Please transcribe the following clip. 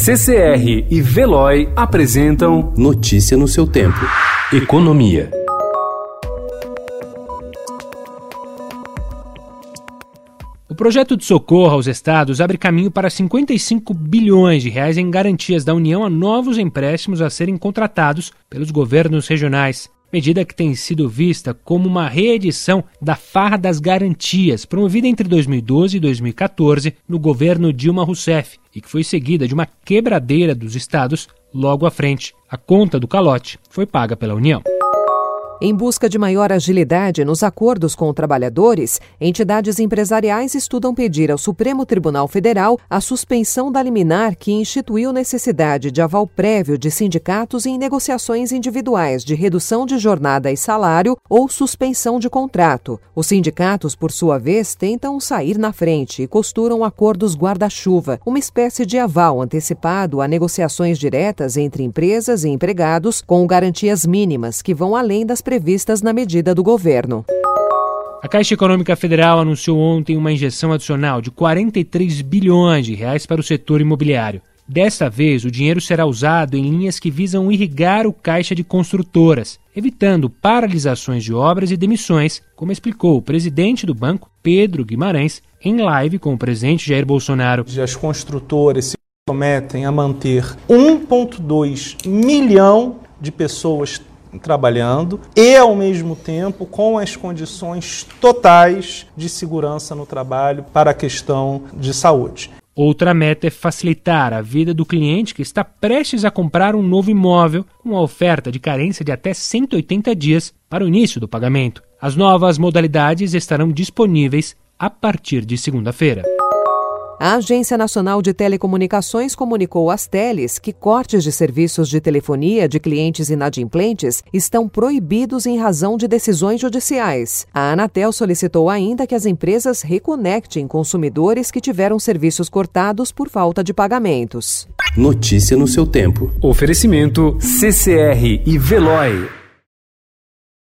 CCR e Veloy apresentam Notícia no seu tempo. Economia. O projeto de socorro aos estados abre caminho para 55 bilhões de reais em garantias da União a novos empréstimos a serem contratados pelos governos regionais. Medida que tem sido vista como uma reedição da Farra das Garantias, promovida entre 2012 e 2014 no governo Dilma Rousseff, e que foi seguida de uma quebradeira dos estados logo à frente. A conta do calote foi paga pela União. Em busca de maior agilidade nos acordos com trabalhadores, entidades empresariais estudam pedir ao Supremo Tribunal Federal a suspensão da liminar que instituiu necessidade de aval prévio de sindicatos em negociações individuais de redução de jornada e salário ou suspensão de contrato. Os sindicatos, por sua vez, tentam sair na frente e costuram acordos guarda-chuva, uma espécie de aval antecipado a negociações diretas entre empresas e empregados com garantias mínimas que vão além das previstas na medida do governo. A Caixa Econômica Federal anunciou ontem uma injeção adicional de 43 bilhões de reais para o setor imobiliário. Desta vez, o dinheiro será usado em linhas que visam irrigar o caixa de construtoras, evitando paralisações de obras e demissões, como explicou o presidente do banco, Pedro Guimarães, em live com o presidente Jair Bolsonaro. As construtoras se comprometem a manter 1,2 milhão de pessoas trabalhando e, ao mesmo tempo, com as condições totais de segurança no trabalho para a questão de saúde. Outra meta é facilitar a vida do cliente que está prestes a comprar um novo imóvel com a oferta de carência de até 180 dias para o início do pagamento. As novas modalidades estarão disponíveis a partir de segunda-feira. A Agência Nacional de Telecomunicações comunicou às teles que cortes de serviços de telefonia de clientes inadimplentes estão proibidos em razão de decisões judiciais. A Anatel solicitou ainda que as empresas reconectem consumidores que tiveram serviços cortados por falta de pagamentos. Notícia no seu tempo. Oferecimento CCR e Veloy.